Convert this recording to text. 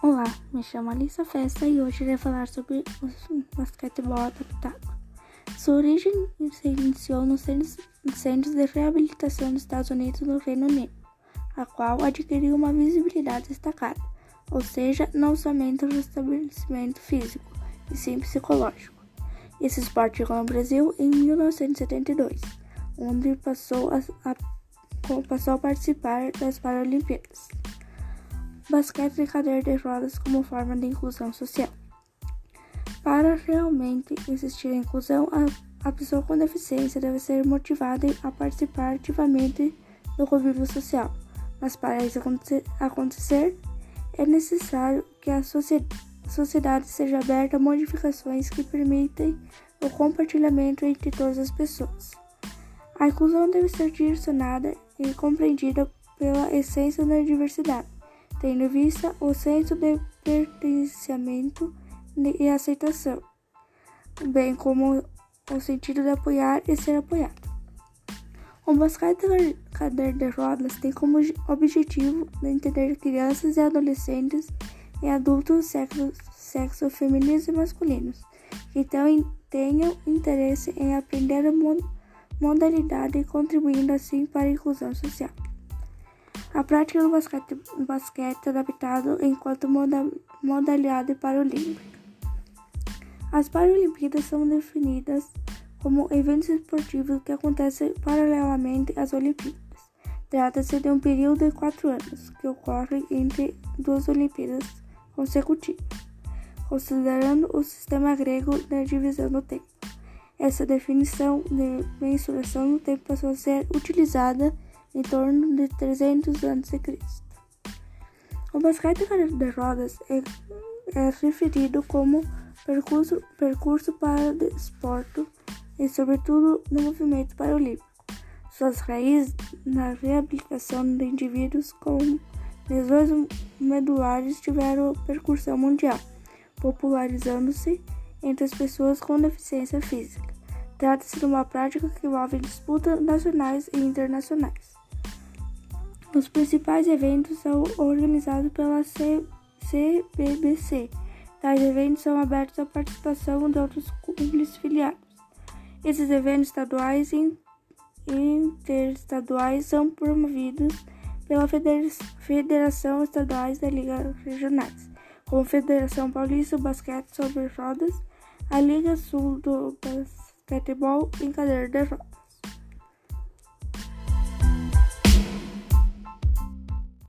Olá, me chamo Alissa Festa e hoje irei falar sobre o basquetebol adaptado. Sua origem se iniciou nos centros de reabilitação dos Estados Unidos no Reino Unido, a qual adquiriu uma visibilidade destacada, ou seja, não somente o restabelecimento físico, e sim psicológico. Esse esporte chegou no Brasil em 1972, onde passou a, a, passou a participar das Paralimpíadas basquete e cadeira de rodas como forma de inclusão social. Para realmente existir a inclusão, a, a pessoa com deficiência deve ser motivada a participar ativamente do convívio social, mas para isso acontecer, é necessário que a sociedade seja aberta a modificações que permitem o compartilhamento entre todas as pessoas. A inclusão deve ser direcionada e compreendida pela essência da diversidade tendo em vista o senso de pertencimento e aceitação, bem como o sentido de apoiar e ser apoiado. O basquete cadeira de rodas tem como objetivo entender crianças e adolescentes e adultos sexo, sexo femininos e masculinos que tenham interesse em aprender a modalidade, contribuindo assim para a inclusão social. A prática do basquete, basquete adaptado enquanto moda, modalidade paralímpica. As Paralimpíadas são definidas como eventos esportivos que acontecem paralelamente às Olimpíadas. Trata-se de um período de quatro anos que ocorre entre duas Olimpíadas consecutivas, considerando o sistema grego da divisão do tempo. Essa definição de mensuração do tempo passou a ser utilizada em torno de 300 a.C. O basquete de rodas é, é referido como percurso, percurso para desporto e, sobretudo, no movimento paralímpico. Suas raízes na reabilitação de indivíduos com lesões medulares tiveram percussão mundial, popularizando-se entre as pessoas com deficiência física. Trata-se de uma prática que envolve disputas nacionais e internacionais. Os principais eventos são organizados pela CBBC. Tais eventos são abertos à participação de outros clubes filiados. Esses eventos estaduais e interestaduais são promovidos pela Federação Estaduais da Liga Regionais, como Federação Paulista Basquete sobre Rodas, a Liga Sul do Basquetebol em Cadeira de Rodas.